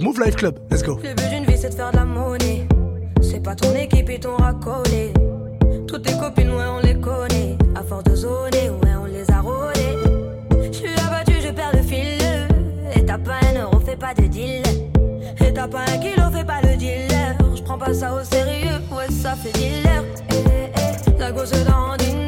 Move Life Club, let's go. Le but d'une vie, c'est de faire de la monnaie. C'est pas ton équipe et ton racolé. Toutes tes copines, ouais, on les connaît. À force de zoner, ouais, on les a rôlées. J'suis abattu, je perds le fil. Et t'as pas un euro, fais pas de deal. Et t'as pas un kilo, fais pas le dealer. J'prends pas ça au sérieux, ouais, ça fait dealer. Eh, eh, eh. La gosse dans une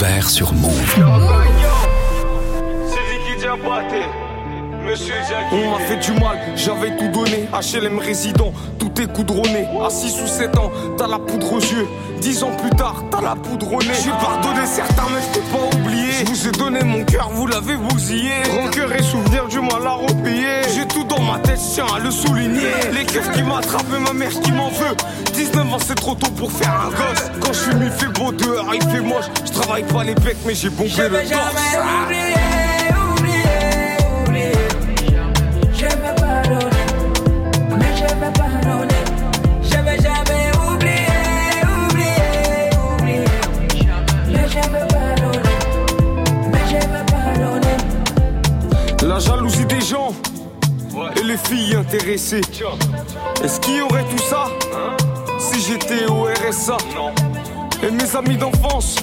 l'as découvert sur Move. On m'a fait du mal, j'avais tout donné. HLM résident, tout est coudronné. À 6 ou 7 ans, t'as la poudre aux yeux. 10 ans plus tard, t'as la poudre au nez. J'ai pardonné certains, mais je peux pas oublier. Je vous ai donné mon cœur, vous l'avez bousillé. Rancœur et souvenir du mal à repayer. J'ai tout ma tête, je tiens à le souligner. Les keufs qui m'attrapent et ma mère qui m'en veut. 19 ans, c'est trop tôt pour faire un gosse. Quand je suis mis, il fait beau dehors, il fait moche. Je travaille pas les becs, mais j'ai bombé le torse. La jalousie des gens les filles intéressées. Est-ce qu'il y aurait tout ça si j'étais au RSA Et mes amis d'enfance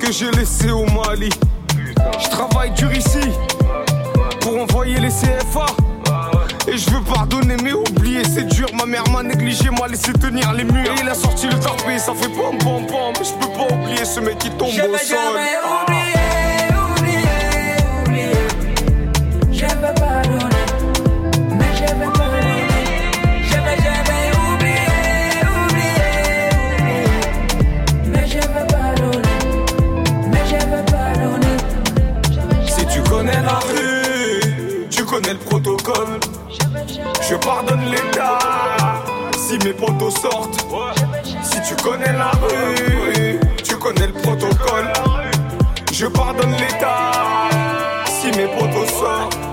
que j'ai laissés au Mali. Je travaille dur ici pour envoyer les CFA. Et je veux pardonner mais oublier c'est dur Ma mère m'a négligé, m'a laissé tenir les murs Et il a sorti le tarpé, ça fait pom pom pom Mais je peux pas oublier ce mec qui tombe au sol Je pardonne gars si mes potos sortent. Si tu connais la rue, tu connais le protocole. Je pardonne l'état si mes potos sortent.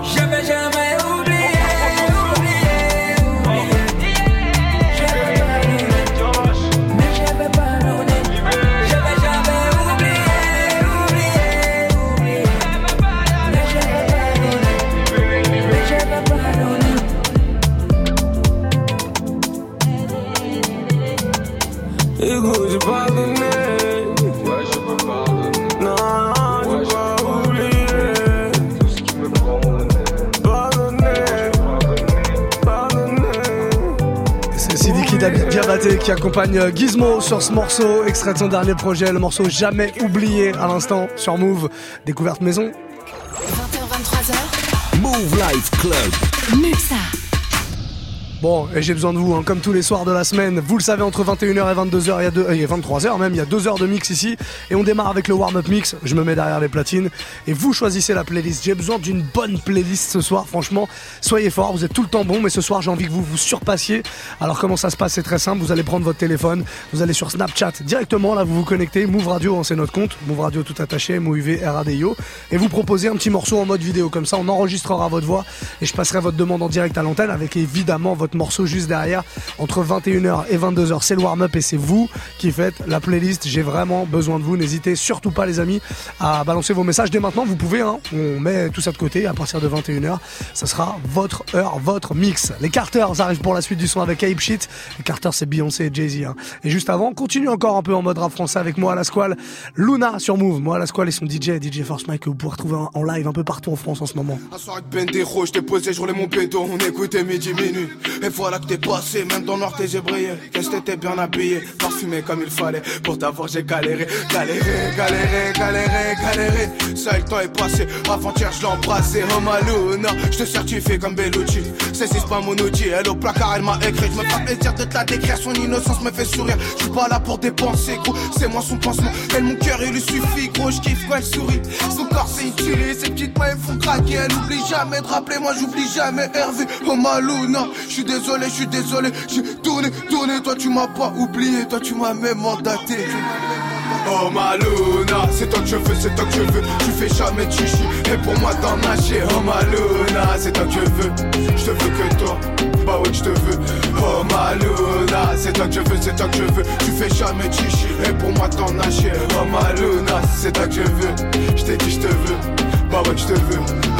Qui accompagne euh, Gizmo sur ce morceau, extrait de son dernier projet, le morceau jamais oublié à l'instant sur Move, découverte maison. 20h23h, Move Life Club. Muxa. Bon, et j'ai besoin de vous, hein, comme tous les soirs de la semaine. Vous le savez, entre 21h et 22h, il y a deux, euh, et 23h même, il y a deux heures de mix ici. Et on démarre avec le warm-up mix. Je me mets derrière les platines. Et vous choisissez la playlist. J'ai besoin d'une bonne playlist ce soir. Franchement, soyez forts. Vous êtes tout le temps bon. Mais ce soir, j'ai envie que vous vous surpassiez. Alors, comment ça se passe? C'est très simple. Vous allez prendre votre téléphone. Vous allez sur Snapchat directement. Là, vous vous connectez. Move Radio, hein, c'est notre compte. Move Radio tout attaché. MOUV RADIO. Et vous proposez un petit morceau en mode vidéo. Comme ça, on enregistrera votre voix. Et je passerai votre demande en direct à l'antenne avec évidemment votre morceau juste derrière. Entre 21h et 22h, c'est le warm-up et c'est vous qui faites la playlist. J'ai vraiment besoin de vous. N'hésitez surtout pas, les amis, à balancer vos messages dès maintenant. Vous pouvez, hein. on met tout ça de côté à partir de 21h. Ça sera votre heure, votre mix. Les Carters arrivent pour la suite du son avec Ape Shit. Les Carters, c'est Beyoncé et Jay-Z. hein. Et juste avant, on continue encore un peu en mode rap français avec moi à la squale. Luna sur Move. Moi à la squale et son DJ, DJ Force Mike, que vous pouvez retrouver en- live un peu partout en France en ce moment. Un soir avec Bendero, je posé, je roulais mon on écoutait midi minuit. Et voilà que t'es passé, même dans noir t'es j'ai brillé. Qu'est-ce que t'étais bien habillé, parfumé comme il fallait. Pour t'avoir j'ai galéré, galéré, galéré, galéré, galéré. Ça le temps est passé, avant-hier je embrassé. Oh Maluna, je te certifie comme Bellucci. C'est c'est pas mon outil, elle au placard elle m'a écrit. Je me fais plaisir de te la décrire, son innocence me fait sourire. Je suis pas là pour dépenser, gros, c'est moi son pansement. Elle mon cœur il lui suffit, gros, je kiffe quand elle sourit. Son corps c'est utile, ses petites mains elles font craquer. Elle oublie jamais de rappeler, moi j'oublie jamais Hervé. Oh Maluna, je suis désolé, je suis désolé. J'ai tourné, tourné, toi tu m'as pas oublié, toi tu m'as même mandaté. Oh Maluna, c'est toi que je veux, c'est toi que je veux. Tu fais jamais de chichi, et pour moi t'en nager. Oh Maluna, c'est toi que je veux. Je te veux que toi, bah ouais, je te veux. Oh Maluna, c'est toi que je veux, c'est toi que je veux. Tu fais jamais de chichi, et pour moi t'en nager. Oh Maluna, c'est toi que je veux. Je t'ai dit, je te veux. Bah ouais, je te veux.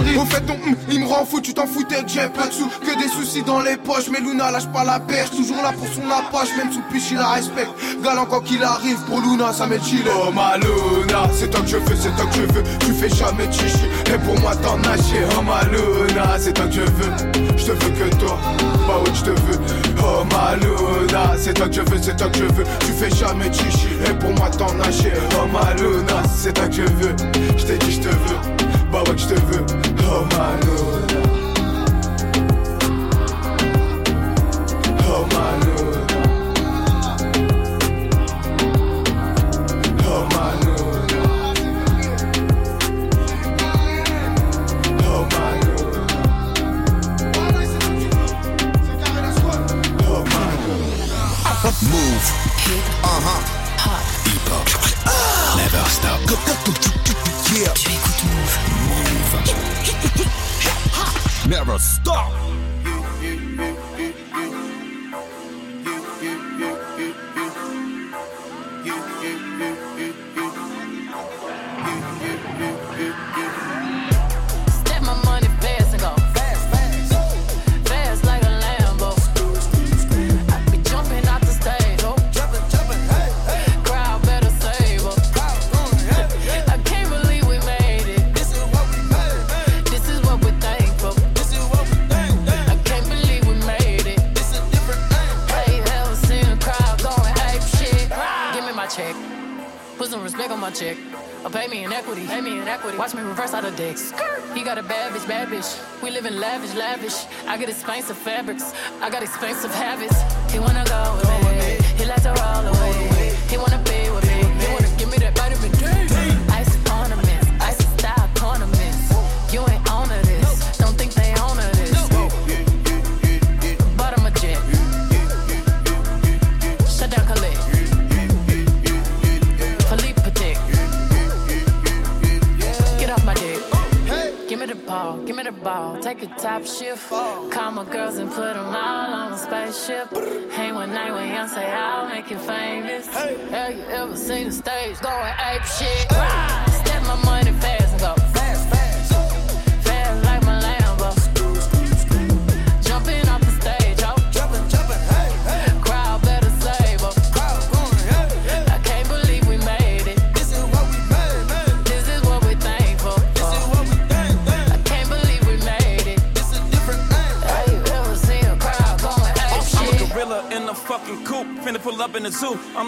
Au fait hum, il me rend fou, tu t'en foutais que j'ai pas de sous, que des soucis dans les poches. Mais Luna lâche pas la perche, toujours là pour son approche, même sous piche il la respecte. Galant quoi qu'il arrive, pour Luna ça m'est chill. Oh ma Luna, c'est toi que je veux, c'est toi que je veux. Tu fais jamais chichi, et pour moi t'en nager. Oh ma Luna, c'est toi que je veux. Je te veux que toi, bah ouais je te veux. Oh ma Luna, c'est toi que je veux, c'est toi que je veux. Tu fais jamais chichi, et pour moi t'en nager. Oh ma Luna, c'est toi que je veux. Je t'ai dit je te veux, małe sztywy O maluda O maluda O maluda O maluda O maluda Move Uh-huh Hip-hop Never stop Yeah Never stop. Lavish, lavish. I get expensive fabrics. I got expensive habits. He wanna go with me. You seen the stage going ape shit?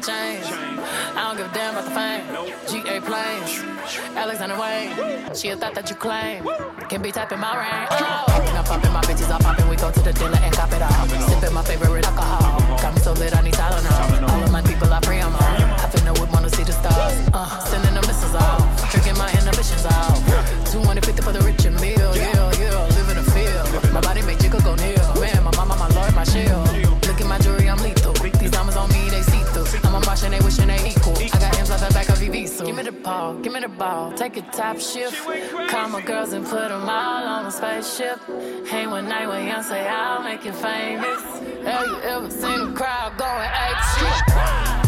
35 chains. I don't give a damn about the fame. GA planes. Alexander Wayne. She a thought that you claim. Can be typing my range. Oh. I'm popping, my bitches I'm popping. We go to the dealer and cop it all. Sipping my favorite alcohol. Got me so lit, I need Tylenol. All of my people I pray I'm on. I finna whip, wanna see the stars. Uh, sending the missiles off. Drinking my inhibitions off. 250 for the rich and meal. Yeah, yeah. Live in the field. My body make jiggle go near. I'm a Martian, they wishing they equal. I got M's off the back of VV, so give me the ball, give me the ball. Take a top shift. Call my girls and put them all on a spaceship. Hang one night with young, say I'll make you famous. Have you ever seen a crowd going ape shit?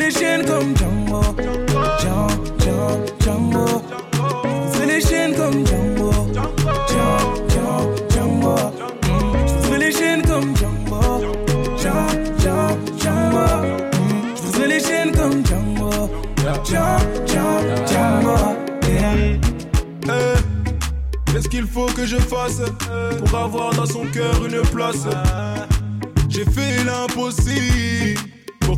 les chaînes comme Django. Django, Django. Je les chaînes comme Django. Django, Django. Je les chaînes comme Django. Django, Django. Je les chaînes comme Django. Django, Django. Yeah. Eh, Qu'est-ce qu'il faut que je fasse pour avoir dans son cœur une place? J'ai fait l'impossible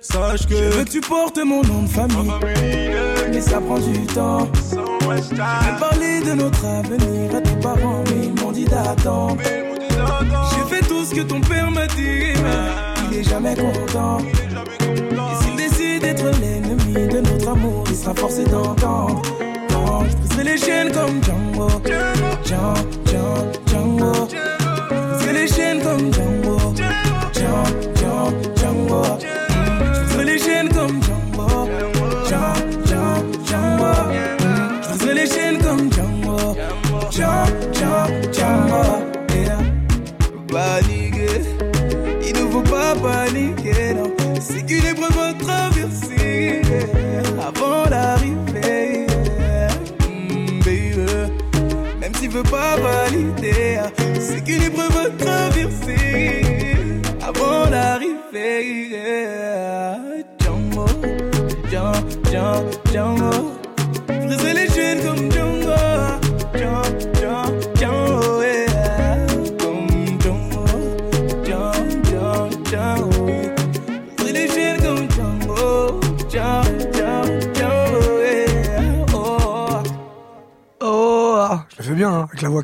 Sache que. Je veux que tu portes mon nom de famille. Mais ça prend du temps. Même parler de notre avenir à tes parents, mais ils m'ont dit d'attendre. J'ai fait tout ce que ton père m'a dit, mais il est jamais content. Et s'il décide d'être l'ennemi de notre amour, il sera forcé d'entendre. Je briserai les chaînes comme Django. Django, Django, Django. Je briserai les chaînes comme. Django, Django,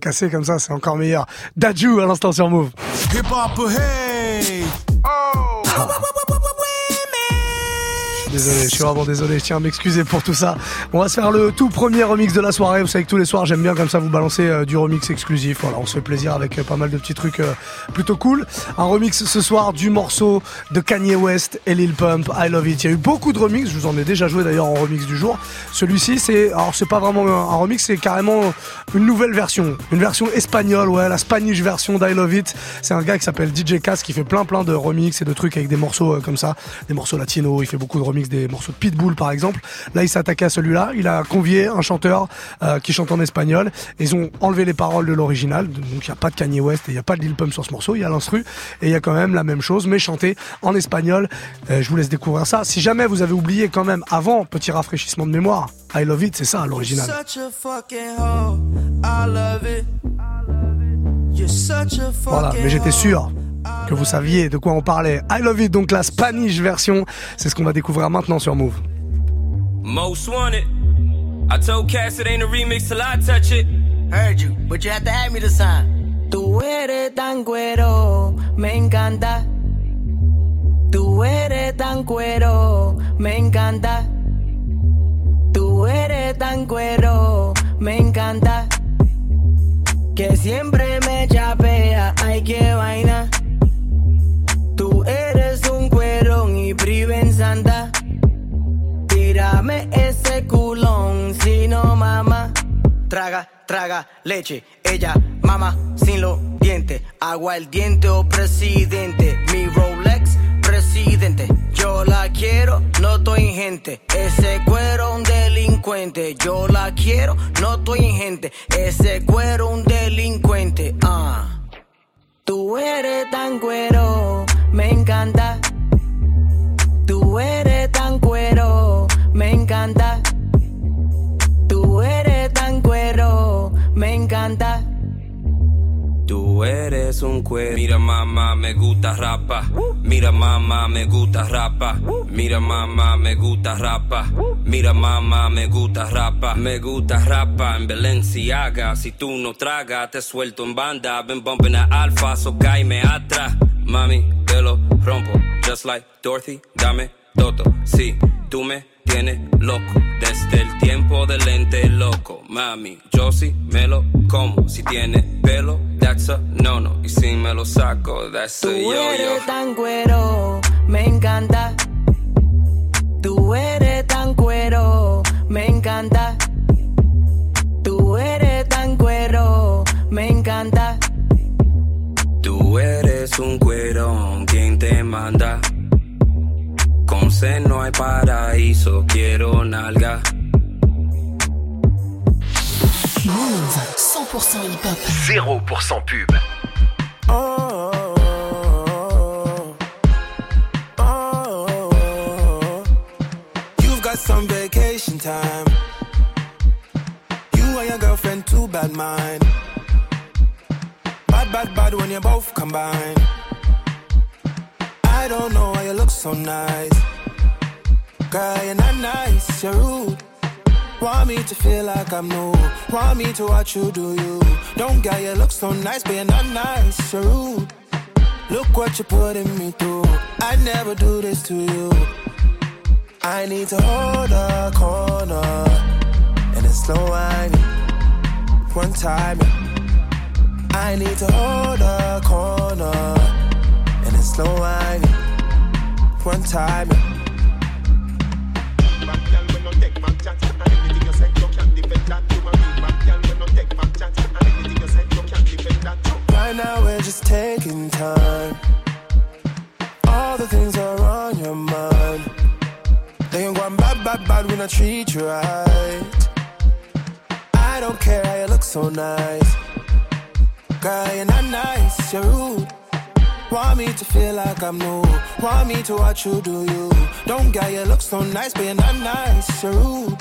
cassée comme ça, c'est encore meilleur. Daju à l'instant sur Move. Désolé, je suis vraiment désolé, je tiens à m'excuser pour tout ça. On va se faire le tout premier remix de la soirée. Vous savez que tous les soirs, j'aime bien comme ça vous balancer euh, du remix exclusif. Voilà, on se fait plaisir avec euh, pas mal de petits trucs euh, plutôt cool. Un remix ce soir du morceau de Kanye West et Lil Pump, I Love It. Il y a eu beaucoup de remix, je vous en ai déjà joué d'ailleurs en remix du jour. Celui-ci, c'est, alors c'est pas vraiment un remix, c'est carrément une nouvelle version. Une version espagnole, ouais, la Spanish version d'I Love It. C'est un gars qui s'appelle DJ Cass qui fait plein plein de remix et de trucs avec des morceaux comme ça, des morceaux latinos. Il fait beaucoup de remix des morceaux de Pitbull par exemple. Là, il attaqué à celui-là. Il a convié un chanteur euh, qui chante en espagnol. Ils ont enlevé les paroles de l'original. Donc il n'y a pas de Kanye West et il n'y a pas de Lil Pump sur ce morceau. Il y a l'instru et il y a quand même la même chose, mais chanté en espagnol. Euh, je vous laisse découvrir ça. Si jamais vous avez oublié quand même avant, petit rafraîchissement de mémoire, I Love It, c'est ça l'original. Voilà, mais j'étais sûr que vous saviez de quoi on parlait. I Love It, donc la Spanish version, c'est ce qu'on va découvrir maintenant sur Move. Most wanted. I told Cass it ain't a remix till I touch it. Heard you, but you have to have me the sign. Tú eres tan cuero, me encanta. Tú eres tan cuero, me encanta. Tú eres tan cuero, me encanta. Que siempre me chapea, ay que vaina. Y priven santa. Tírame ese culón, si no mama. Traga, traga leche. Ella mama sin los dientes. Agua el diente o presidente. Mi Rolex, presidente. Yo la quiero, no estoy gente. Ese cuero un delincuente. Yo la quiero, no estoy gente. Ese cuero un delincuente. Ah. Tú eres tan cuero, me encanta. Tú eres tan cuero, me encanta. Tú eres tan cuero, me encanta. Tú eres un cuero. Mira mamá, me gusta rapa. Mira mamá, me gusta rapa. Mira mamá, me gusta rapa. Mira mamá, me gusta rapa. Me gusta rapa en Balenciaga. Si tú no tragas, te suelto en banda. Been bumping a alfa, so caime atrás. Mami, te lo rompo. Just like Dorothy, dame todo. Si tú me tiene loco. Desde el tiempo del lente loco. Mami, yo sí me lo como. Si tiene pelo, that's a no no. Y si me lo saco, that's a Tú yo yo. eres tan cuero, me encanta. Tú eres tan cuero, me encanta. Tú eres tan cuero, me encanta. Tú eres un cuerón, quien te manda? Con no hay paraíso, quiero nalga. Move 100% hip-hop. 0% pub. You've got some vacation time. You and your girlfriend, too bad mind. Bad, bad, bad when you both combine. I don't know why you look so nice. Girl, you're not nice, you're rude. Want me to feel like I'm new. Want me to watch you do you. Don't get you look so nice, but you're not nice, you're rude. Look what you're putting me through. I never do this to you. I need to hold a corner and it's slow whining. One time, I need to hold a corner and it's slow whining. One time. Right now we're just taking time. All the things are on your mind. They ain't going bad, bad, bad when I treat you right. I don't care how you look so nice. Girl, you're not nice, you're rude. Want me to feel like I'm new. Want me to watch you do you. Don't get you look so nice, but you're not nice, you're rude.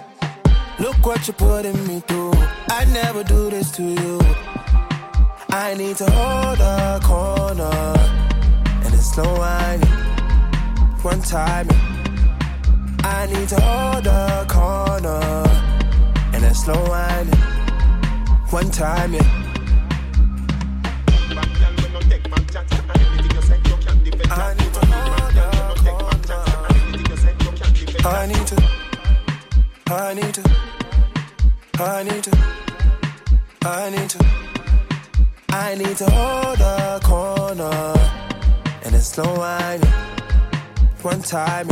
Look what you're putting me through. I never do this to you. I need to hold a corner and it's slow whining. One time, I need to hold a corner and it's slow whining. One time, yeah. I need to. I need to. I need to. I need to. I need to. I need to hold a corner and it's slow whining. One time,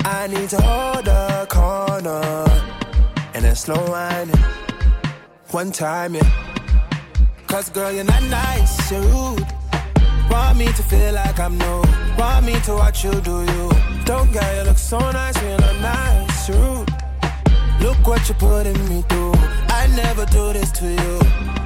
I need to hold a corner and it's slow whining. One time, yeah. Cause girl, you're not nice, you're rude. Want me to feel like I'm new. Want me to watch you do you. Don't get you look so nice you're not nice, rude. Look what you're putting me through. I never do this to you.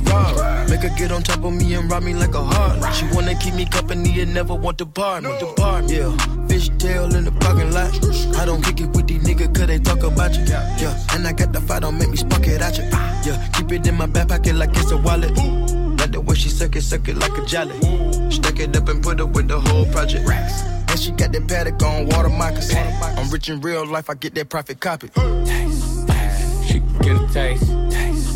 Ferrari. Make her get on top of me and rob me like a heart. She wanna keep me company and never want to bar me. Depart, yeah. Fish tail in the parking lot. I don't kick it with these niggas cause they talk about you. Yeah, and I got the fight, don't make me spark it at you. Yeah, keep it in my back pocket like it's a wallet. Like the way she suck it, suck it like a jelly. Stack it up and put it with the whole project. And she got that paddock on water moccasin. I'm rich in real life, I get that profit copy. She can get a taste. taste, taste.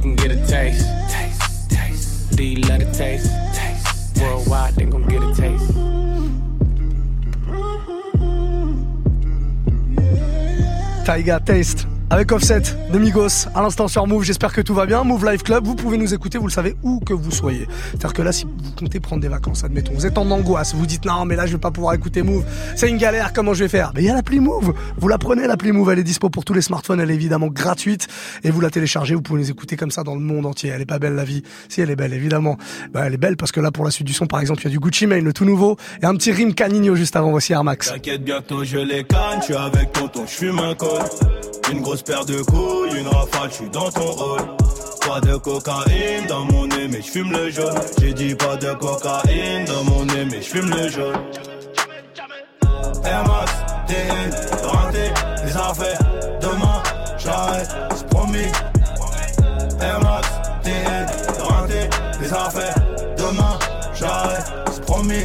She can get a taste. taste. taste. Do you let it taste? taste. Worldwide, they gon' get a taste. Taiga Taste avec Offset de Migos à l'instant sur Move. J'espère que tout va bien. Move Live Club, vous pouvez nous écouter, vous le savez, où que vous soyez. C'est-à-dire que là, si vous comptez prendre des vacances, admettons, vous êtes en angoisse, vous dites non, mais là, je vais pas pouvoir écouter Move. C'est une galère, comment je vais faire? Mais il y a l'appli Move. Vous la prenez, l'appli Move, elle est dispo pour tous les smartphones, elle est évidemment gratuite et vous la téléchargez, vous pouvez les écouter comme ça dans le monde entier. Elle est pas belle la vie. Si elle est belle, évidemment. Bah, elle est belle parce que là, pour la suite du son, par exemple, il y a du Gucci Mane, le tout nouveau, et un petit rime Canigno juste avant. Voici Air Max. T'inquiète, bientôt je les canne, je suis avec tonton, je fume un col. Une grosse paire de couilles, une rafale, je suis dans ton rôle. Pas de cocaïne dans mon nez, mais je fume le jaune. J'ai dit pas de cocaïne dans mon nez, mais je fume le jaune. Air Max, TN, rentré, les affaires. Demain, j'arrête, c'est promis. Air Max, TN, rentré, les affaires. Demain, j'arrête, c'est promis.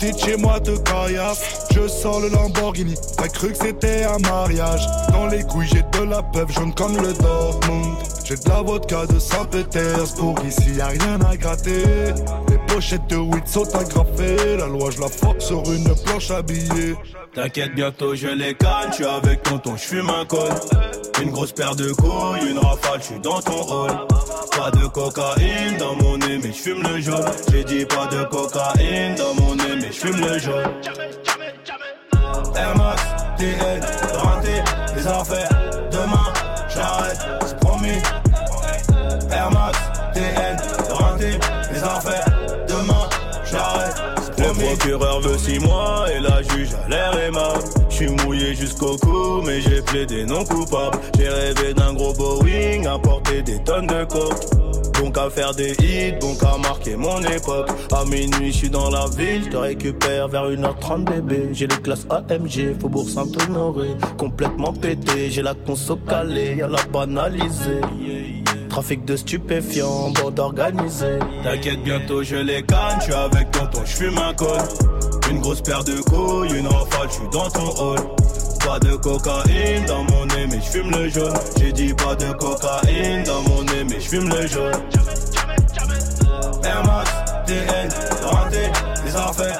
petites chez moi te caillassent, je sors le Lamborghini, t'as cru que c'était un mariage, dans les couilles j'ai de la peuple jaune comme le Dortmund, j'ai de la vodka de Saint-Pétersbourg, ici y a rien à gratter, les pochettes de weed sont agrafées, la loi je la force sur une planche habillée. T'inquiète, bientôt je les canne, suis avec tonton, je fume un col. Une grosse paire de couilles, une rafale, je suis dans ton rôle. Pas de cocaïne dans mon nez, mais je fume le jaune. J'ai dit pas de cocaïne dans mon nez, je fume le jaune. Air Max, TN, renté, les affaires. Demain, j'arrête, c'est promis. Air Max, TN, renté, les affaires. Demain, j'arrête, c'est Le promis. procureur veut six mois mouillé jusqu'au cou, mais j'ai plaidé non coupable. J'ai rêvé d'un gros Boeing, à porter des tonnes de coke. Donc à faire des hits, donc à marquer mon époque. À minuit, je suis dans la ville, je te récupère vers 1h30 bébé. J'ai les classes AMG, Faubourg Saint-Honoré. Complètement pété, j'ai la conso calée, y'a la banalisée. Trafic de stupéfiants, bande organisée. T'inquiète, bientôt je les canne, je suis avec tonton, je fume un col. Une grosse paire de couilles, une rafale, je suis dans ton hall. Pas de cocaïne dans mon nez, mais je fume le jaune. J'ai dit pas de cocaïne dans mon nez, mais je fume le jaune. Air Max, TN, renté, les affaires.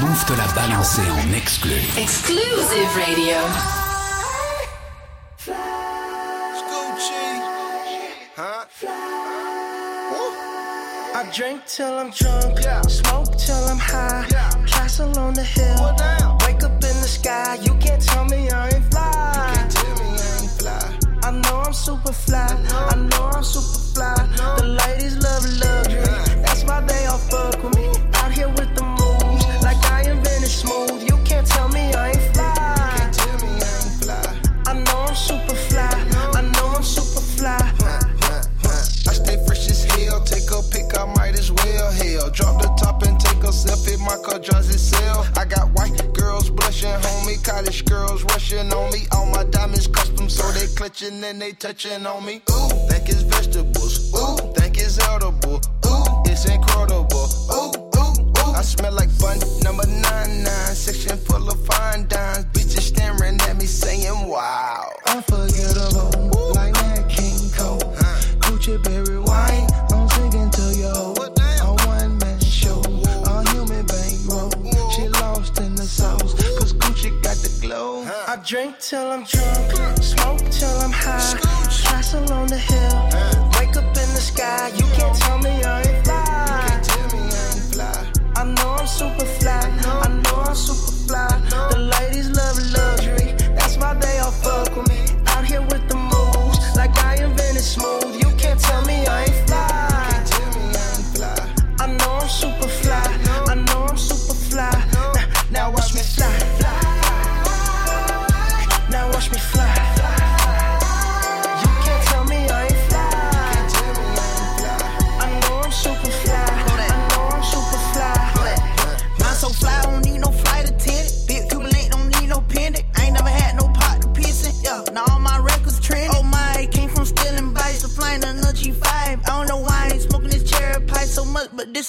Move te l'a balancé en exclu. Exclusive radio. I drink till I'm drunk, smoke till I'm high. Castle on the hill, wake up in the sky. You can't tell me I ain't fly. I know I'm super fly. I know I'm super fly. The ladies love luxury. That's why they all fuck with me. Well. Drop the top and take a selfie. My car drives itself. I got white girls blushing, homie. College girls rushing on me. All my diamonds custom, so they clutching and they touching on me. Ooh, think it's vegetables. Ooh, think it's edible. Ooh, it's incredible. Ooh, ooh, ooh. I smell like bun number nine nine. Section full of fine dimes. Bitches staring at me saying, Wow. Drink till I'm drunk,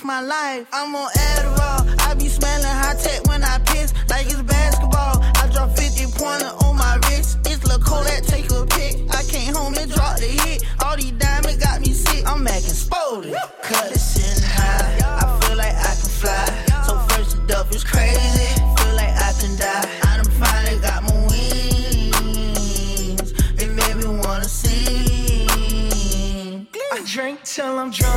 my life. I'm on Adderall. I be smelling high tech when I piss, like it's basketball. I drop 50 pointer on my wrist. It's Kodak, take a pic. I came home and dropped the hit. All these diamonds got me sick. I'm acting spotted. Cut it sitting high. I feel like I can fly. So first the duff is crazy. Feel like I can die. I done finally got my wings. It made me wanna sing. I drink till I'm drunk,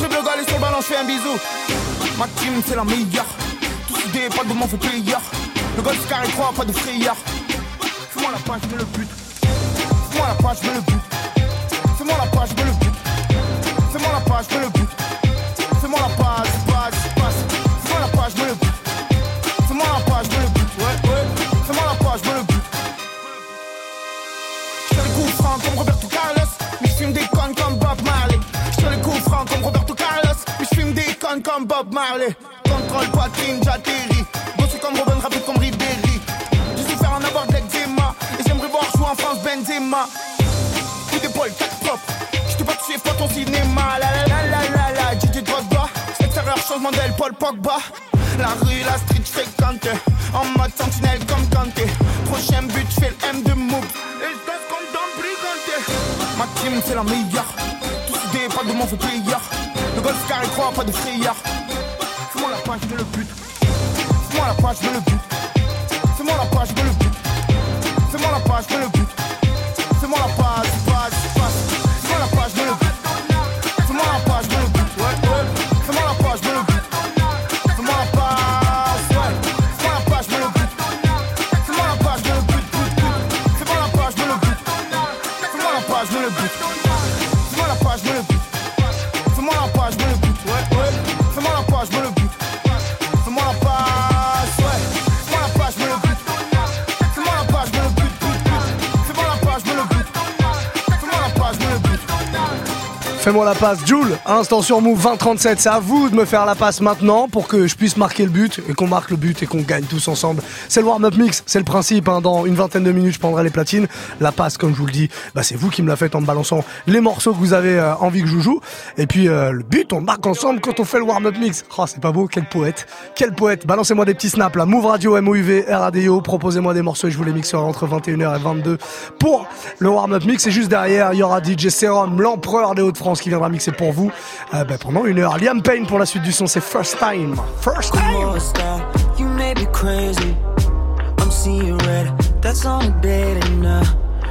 triple le gars, et sur le ballon, je fais un bisou. Ma team, c'est la meilleure. Tous idées, pas de mon fait player. Le golf carré 3, pas de frayeur. Fais-moi la page, mets le but. Fais-moi la page, mets le but. Fais-moi la page, mets le but. Fais-moi la page, mets le but. Des comme Bob Marley. Contrôle poitrine, j'atterris. Bossé comme Robin, rapide comme Ribéry. Je suis faire en avoir de l'eczéma. Et j'aimerais voir jouer en France Benzema. Coup d'épaule, tac propre. Je t'ai pas touché, pas ton cinéma. La la la la la la, DJ Drogba. Extérieur, changement d'aile, Paul Pogba. La rue, la street, fréquente. En mode sentinelle comme Kanté. Prochain but, fais le M de Moub. Et je comme dans. Ma team, c'est la meilleure. Tous idées, pas de mon player. Le golf carré 3, pas de frayeur. Fais-moi la page, je le but. Fais-moi la page, je le but. Fais-moi la page, je le but. Fais-moi la page, je le but. Fais-moi la passe, Jules. Instant sur Move 20-37. C'est à vous de me faire la passe maintenant pour que je puisse marquer le but et qu'on marque le but et qu'on gagne tous ensemble. C'est le warm-up mix, c'est le principe. hein. Dans une vingtaine de minutes, je prendrai les platines. La passe, comme je vous le dis, bah, c'est vous qui me la faites en me balançant les morceaux que vous avez euh, envie que je joue. Et puis euh, le but, on marque ensemble quand on fait le warm-up mix. Oh, c'est pas beau, quel poète. Quel poète. Balancez-moi des petits snaps là. Move Radio, MOUV, RADIO. Proposez-moi des morceaux et je vous les mixerai entre 21h et 22 pour le warm-up mix. Et juste derrière, il y aura DJ Serum, l'empereur des Hauts-de-France qui viendra mixer pour vous euh, bah, pendant une heure. Liam Payne pour la suite du son, c'est First Time. First Time. star, you may be crazy. I'm seeing red, that's on a date and uh,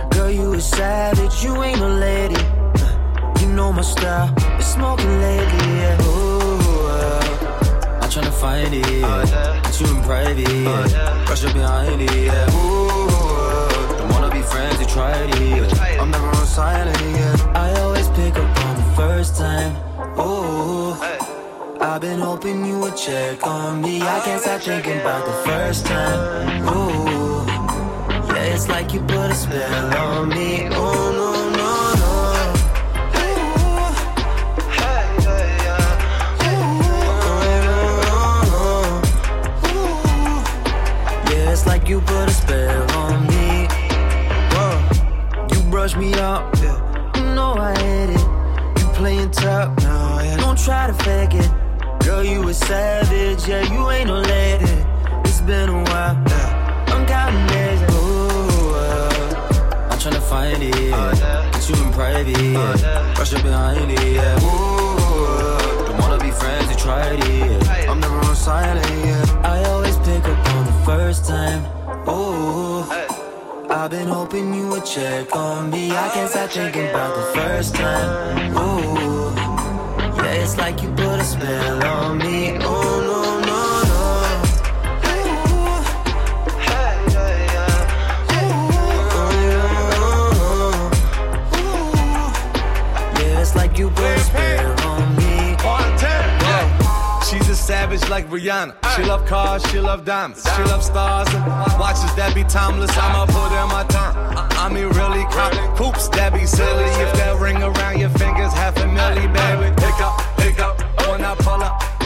girl you a savage, you ain't a lady. Uh, you know my style, been smoking lately, yeah. Ooh, uh, I'm tryna find it, yeah. Get you in private, yeah. Rush up behind it, yeah. Ooh, don't wanna be friends, you tried it, yeah. I'm never on silent, yeah. I always pick up on the first time. Ooh. I've been hoping you would check on me. I can't stop thinking about the first time. Ooh, yeah, it's like you put a spell on me. Oh no no no. Yeah, it's like you put a spell on me. Whoa. You brush me up, Playing tough, yeah. Don't try to fake it. Girl, you a savage, yeah, you ain't no lady. It's been a while, yeah. I'm counting days, ooh, uh, I'm tryna find it, yeah. Get you in private, yeah. Rush up behind it, yeah. Ooh, don't wanna be friends, you tried it, yeah. I'm never on silent, yeah. I always pick up on the first time, ooh. I've been hoping you would check on me. I can't stop thinking about the first time, ooh. It's like you put a spell on me. Oh no no no. Yeah, it's like you put a spell on me. She's a savage like Rihanna. She love cars, she love diamonds. She love stars and watches that be timeless. I'ma put in my time. I mean, really cop coops that be silly. If that ring around your fingers, half a milli, baby.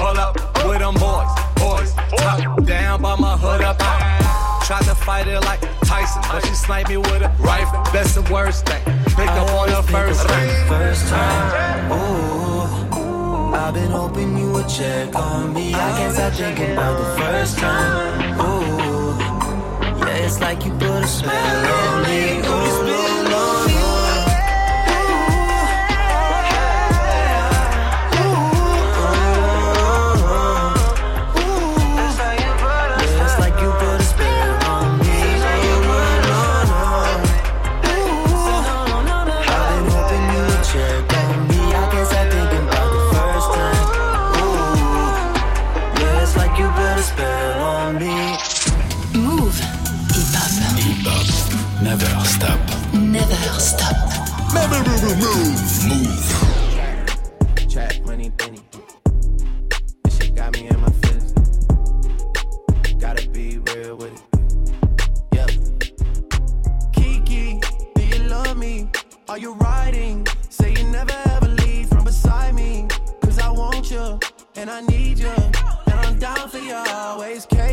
Pull up, with them boys, boys. Top down by my hood up. Tried to fight it like Tyson, but she sniped me with a rifle. That's the worst thing. Pick up on the first thing. First time, ooh. I've been hoping you would check on me. I can't stop thinking about the first time, ooh. Yeah, it's like you put a spell on me. Ooh, Move. Move. Trap money, Benny. This shit got me in my feelings. Gotta be real with it. Yeah. Kiki, do you love me? Are you riding? Say you never ever leave from beside me. Cause I want you and I need you. And I'm down for you always. KB,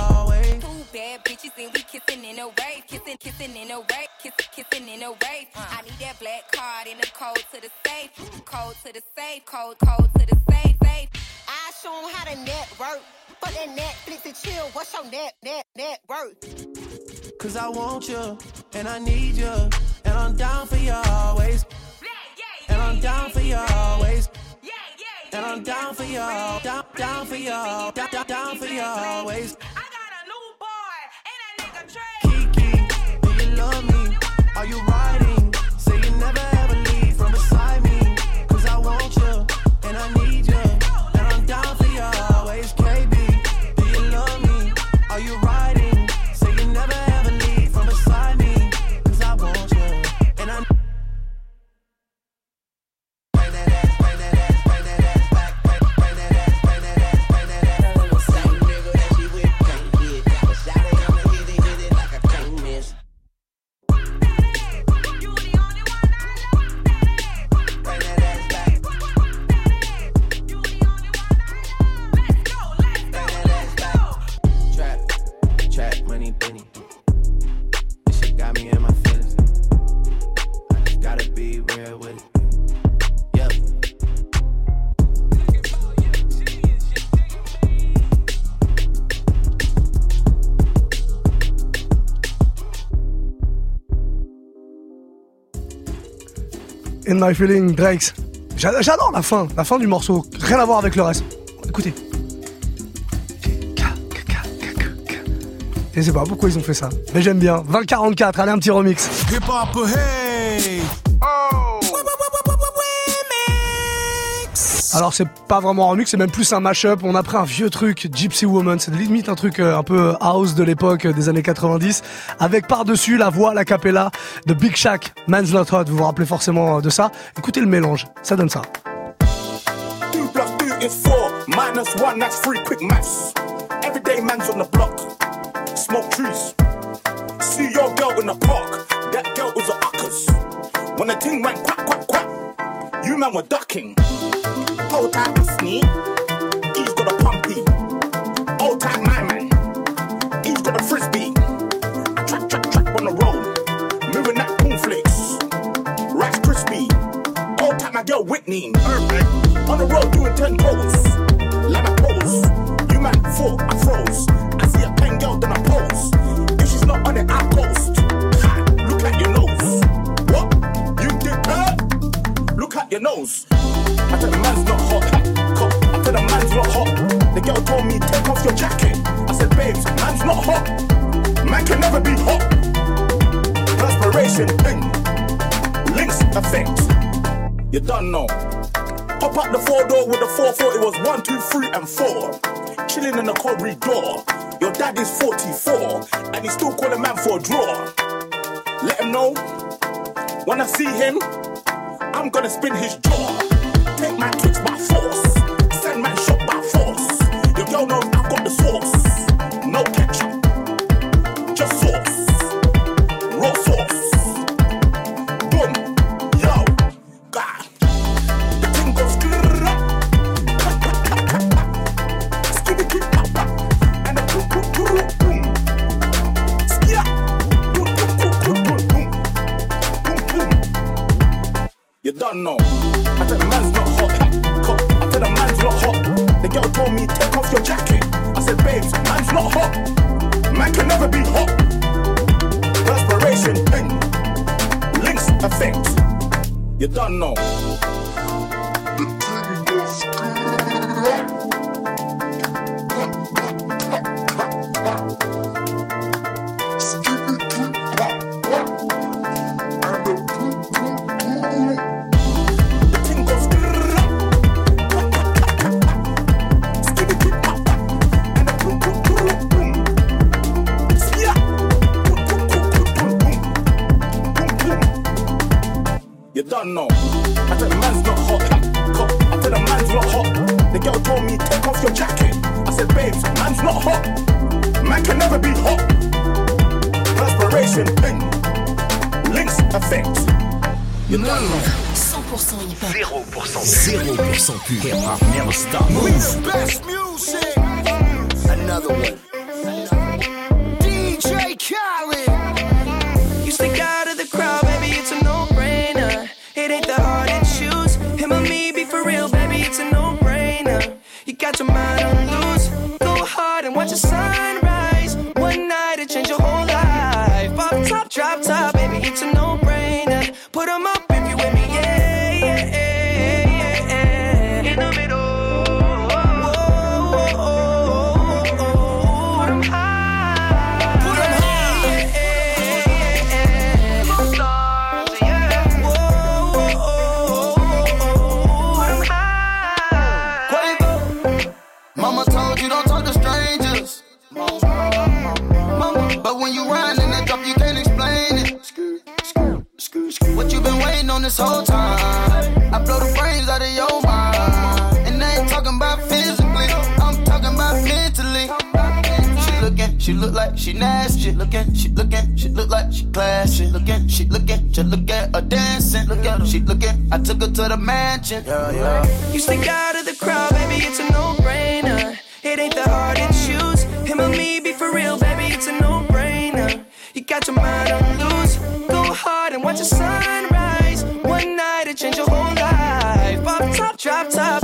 bad we kissing in a wave, kissing, kissing in a wave, kissing, kissing in a wave. I need that black card in the code to the safe, code to the safe, code, code to the safe, safe. I show 'em how to network. but that Netflix and chill. What's your net, net, net worth? Cause I want you and I need you. And I'm down for you always. And I'm down for you always. And I'm down for you, down, down for you, down, down, down for you always. Kiki, Are you riding? My Feeling, Drakes. J'a- J'adore la fin, la fin du morceau. Rien à voir avec le reste. Écoutez. Je sais pas pourquoi ils ont fait ça. Mais j'aime bien. 2044, allez un petit remix. Hip hop! Alors c'est pas vraiment un remix, c'est même plus un mashup. On a pris un vieux truc, Gypsy Woman, c'est limite un truc euh, un peu house de l'époque euh, des années 90, avec par-dessus la voix, la cappella de Big Shaq, Man's Not Hot. Vous vous rappelez forcément euh, de ça? Écoutez le mélange, ça donne ça. 2 plus 2 is 4, minus 1, that's 3 quick maths. Everyday man's on the block, smoke trees. See your girl in the park, that girl was a uckers. When the ting went quack, quack, quack, you man were ducking. Hold tight, sneak. He's got a pumpy. Hold tight, my man. He's got a frisbee. Track, track, track on the road. Moving that cornflakes. Rice crispy. Hold tight, my girl Whitney. Perfect. On the road doing 10 toes. Let me pose. You man four, I froze. I see a pen girl, then I pose. If she's not on it, I post. Look at your nose. What? You did that? Look at your nose. Tell the man's not hot. I tell the man's not hot. The girl told me, take off your jacket. I said, babes, man's not hot. Man can never be hot. Perspiration thing. Links effect. You done know. Pop out the four door with the four four. It was one, two, three, and four. Chilling in the corridor. Your dad is 44, and he still calling man for a draw. Let him know. When I see him, I'm gonna spin his jaw man twitch by force. Send man shot by force. You don't know. You don't know. I said, man's not hot. Cop. I said, a man's not hot. The girl told me, take off your jacket. I said, babes, man's not hot. Man can never be hot. Perspiration, ping. Links, effect. You don't know. 100% hip-hop. 0% 0% pur. Hip hop never stop. We the best music. Another one. The mansion. Yeah, yeah. You stick out of the crowd, baby, it's a no-brainer. It ain't the hard to choose. Him or me, be for real, baby, it's a no-brainer. You got your mind on loose. Go hard and watch the sunrise. One night it change your whole life. Pop top, drop top,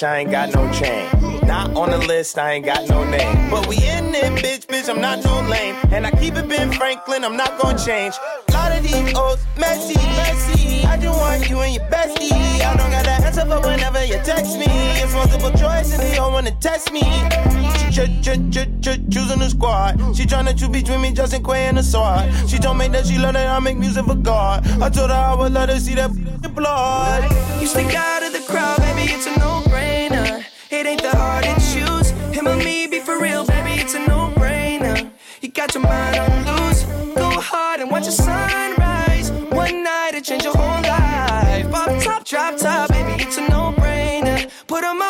rich, I ain't got no chain. Not on the list, I ain't got no name. But we in it, bitch, bitch, I'm not no lame. And I keep it Ben Franklin, I'm not gonna change. lot of these old messy, messy. I just want you and your bestie. I don't got that answer for whenever you text me. It's multiple choice and they all wanna test me. Ch- ch- ch- ch- choosing the squad. She tryna choose between me, Justin Quay and the sword. She told me that she love that I make music for God. I told her I would let her see that blood. You stick out of the crowd, baby, it's a no-brainer. It ain't the hard to choose. Him or me, be for real, baby, it's a no-brainer. You got your mind on loose. Go hard and watch the sunrise. One night it change your whole life. Pop top, drop top, baby, it's a no-brainer. Put 'em up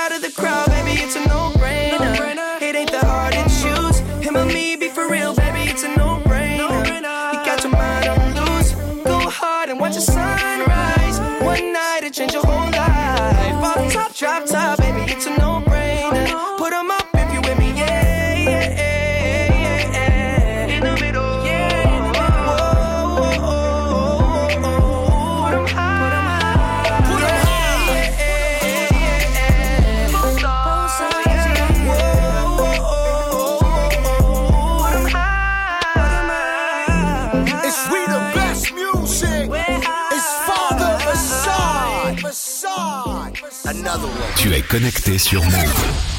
Tu es connecté sur Move.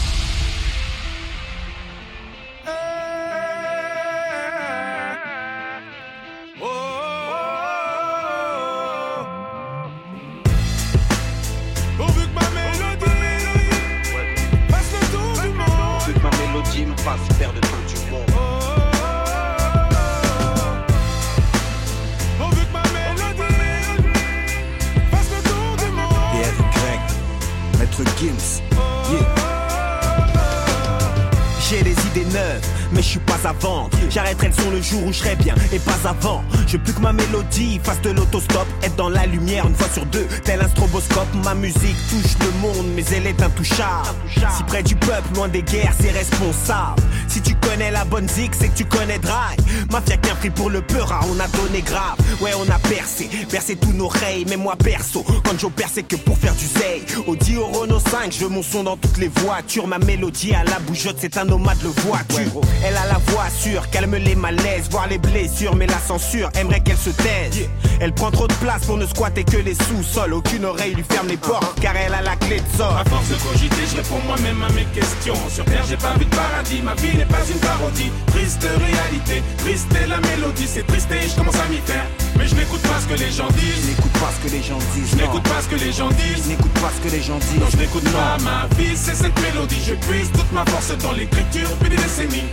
Le jour où je serai bien, et pas avant. Je plus que ma mélodie fasse de l'autostop, être dans la lumière une fois sur deux, tel un stroboscope. Ma musique touche le monde, mais elle est intouchable. Si près du peuple, loin des guerres, c'est responsable. Si tu connais la bonne zik, c'est que tu connais Dry. Mafia qu'un prix pour le peur, on a donné grave. Ouais, on a percé, percé tous nos oreilles, mais moi perso, quand j'opère, c'est que pour faire du zay. Audi au Renault 5, je veux mon son dans toutes les voitures. Ma mélodie à la bougeotte, c'est un nomade le voiture. Elle a la voix sûre, calme les malaises, voir les blessures, mais la censure aimerait qu'elle se taise. Elle prend trop de place pour ne squatter que les sous-sols. Aucune oreille lui ferme les portes, car elle a la clé de sort. À force de cogiter, je réponds moi-même à mes questions. Sur terre, j'ai pas vu de paradis, ma vie n'est pas une parodie. Triste réalité, triste est la mélodie, c'est triste et je commence à m'y faire. Mais je n'écoute pas ce que les gens disent. N'écoute pas ce que les gens disent. Je n'écoute pas ce que les gens disent. N'écoute pas ce que les gens disent. Non, je n'écoute pas ma vie, c'est cette mélodie. Je puise toute ma force dans l'écriture depuis des décennies.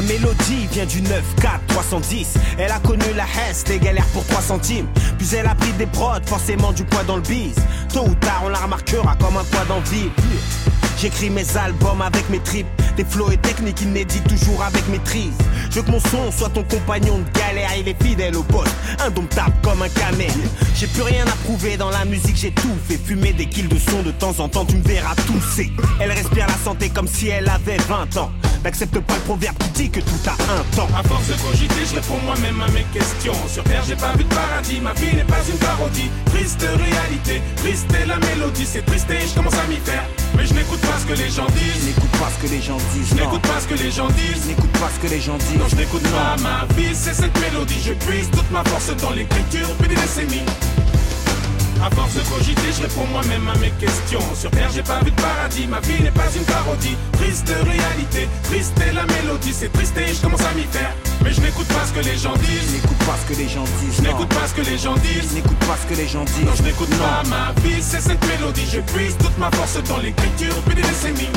Ma mélodie vient du 9 4 310 Elle a connu la hesse, les galères pour 3 centimes. Puis elle a pris des prods, forcément du poids dans le bise Tôt ou tard on la remarquera comme un poids d'envie. J'écris mes albums avec mes tripes. Des flows et techniques inédits toujours avec maîtrise. Je veux que mon son soit ton compagnon de galère. Il est fidèle au poste, indomptable comme un camel. J'ai plus rien à prouver dans la musique J'ai tout fait fumer des kills de son De temps en temps. Tu me verras tousser. Elle respire la santé comme si elle avait 20 ans N'accepte pas le proverbe qui dit que tout a un temps À force de cogiter, je réponds moi-même à mes questions. Sur terre, j'ai pas vu de paradis, ma vie n'est pas une parodie. Triste réalité, triste est la mélodie, c'est triste et je commence à m'y faire. Mais je n'écoute pas ce que les gens disent. N'écoute pas ce que les gens disent. Je n'écoute pas ce que les gens disent. N'écoute pas ce que les gens disent. Non, je n'écoute pas ma vie, c'est cette mélodie. Je puise toute ma force dans l'écriture depuis des décennies. À force de cogiter, je réponds moi-même à mes questions. Sur terre, j'ai pas vu de paradis, ma vie n'est pas une parodie. Triste réalité, triste est la mélodie, c'est triste et je commence à m'y faire. Mais je n'écoute pas ce que les gens disent. N'écoute pas ce que les gens disent. Je n'écoute pas ce que les gens disent. N'écoute pas ce que les gens disent. Non, je n'écoute pas ma vie, c'est cette mélodie. Je puise toute ma force dans l'écriture depuis des décennies.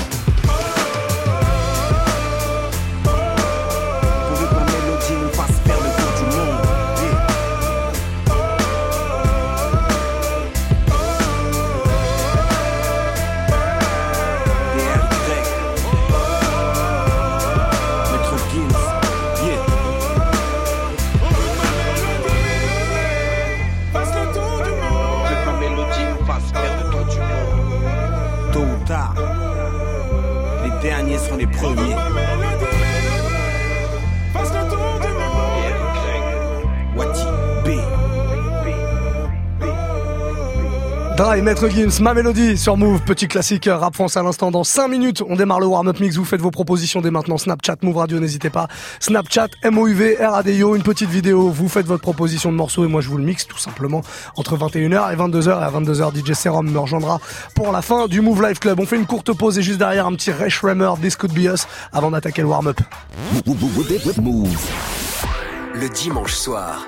Derniers seront les premiers. Dry, Maître Gims, ma mélodie sur Move, petit classique rap France à l'instant. Dans 5 minutes, on démarre le warm-up mix. Vous faites vos propositions dès maintenant. Snapchat, Move Radio, n'hésitez pas. Snapchat, MOUV, RADIO, une petite vidéo. Vous faites votre proposition de morceau et moi je vous le mixe tout simplement entre 21h et 22h. Et à 22h, DJ Serum me rejoindra pour la fin du Move Live Club. On fait une courte pause et juste derrière un petit Resh Rammer, This Could Be Us avant d'attaquer le warm-up. Le dimanche soir,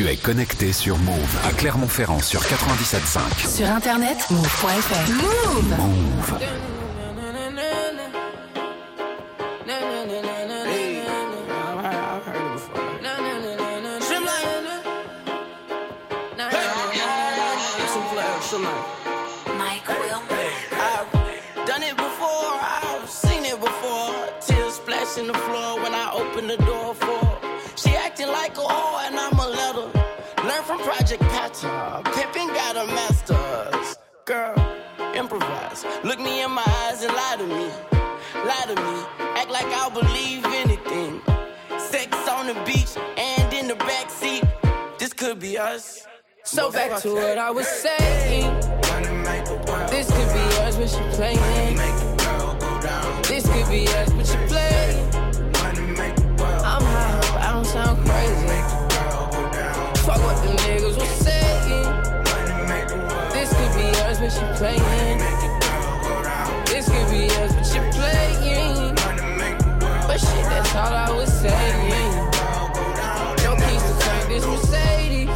Tu es connecté sur Move à Clermont-Ferrand sur 97.5. Sur internet, move.fr. Move. Move. Project Pippin got a master's. Girl, improvise. Look me in my eyes and lie to me. Lie to me. Act like I'll believe anything. Sex on the beach and in the backseat. This could be us. So back to what I was saying. This could be us, but you playing. This could be us, but you playing. I'm high, I don't sound crazy. Fuck what them niggas was saying. This could be us, but she playing. This could be us, but she playing. But shit, that's all I was saying. No keys to turn this Mercedes.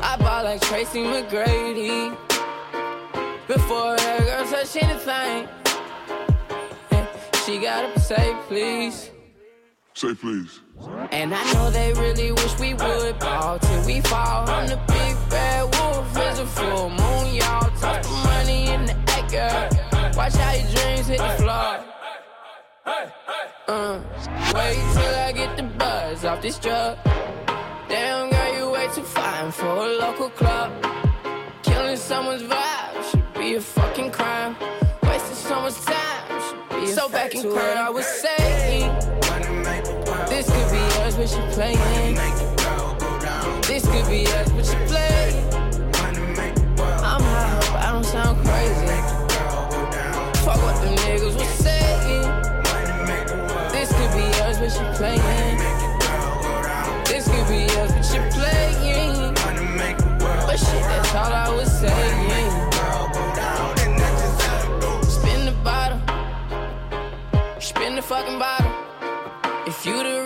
I bought like Tracy McGrady. Before that girl touch anything, she gotta say please. Say please. And I know they really wish we would ball till we fall. I'm the big bad wolf, it's a full moon, y'all. Toss the money in the girl. Watch how your dreams hit the floor. Uh, wait till I get the buzz off this drug. Damn, girl, you way too fine for a local club. Killing someone's vibe should be a fucking crime. Wasting someone's time should be a So back in court, I was saying, this could be us, but she playing. This could be us, but she playing. I'm high, but I don't sound crazy. Fuck what them niggas was saying. This could be us, but she playing. This could be us, but she playing. But shit, that's all I was saying. Spin the bottle, spin the fucking bottle. If you the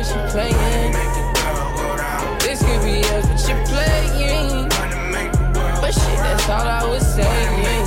but you playing. This could be us, but you playing. But shit, that's all I was saying.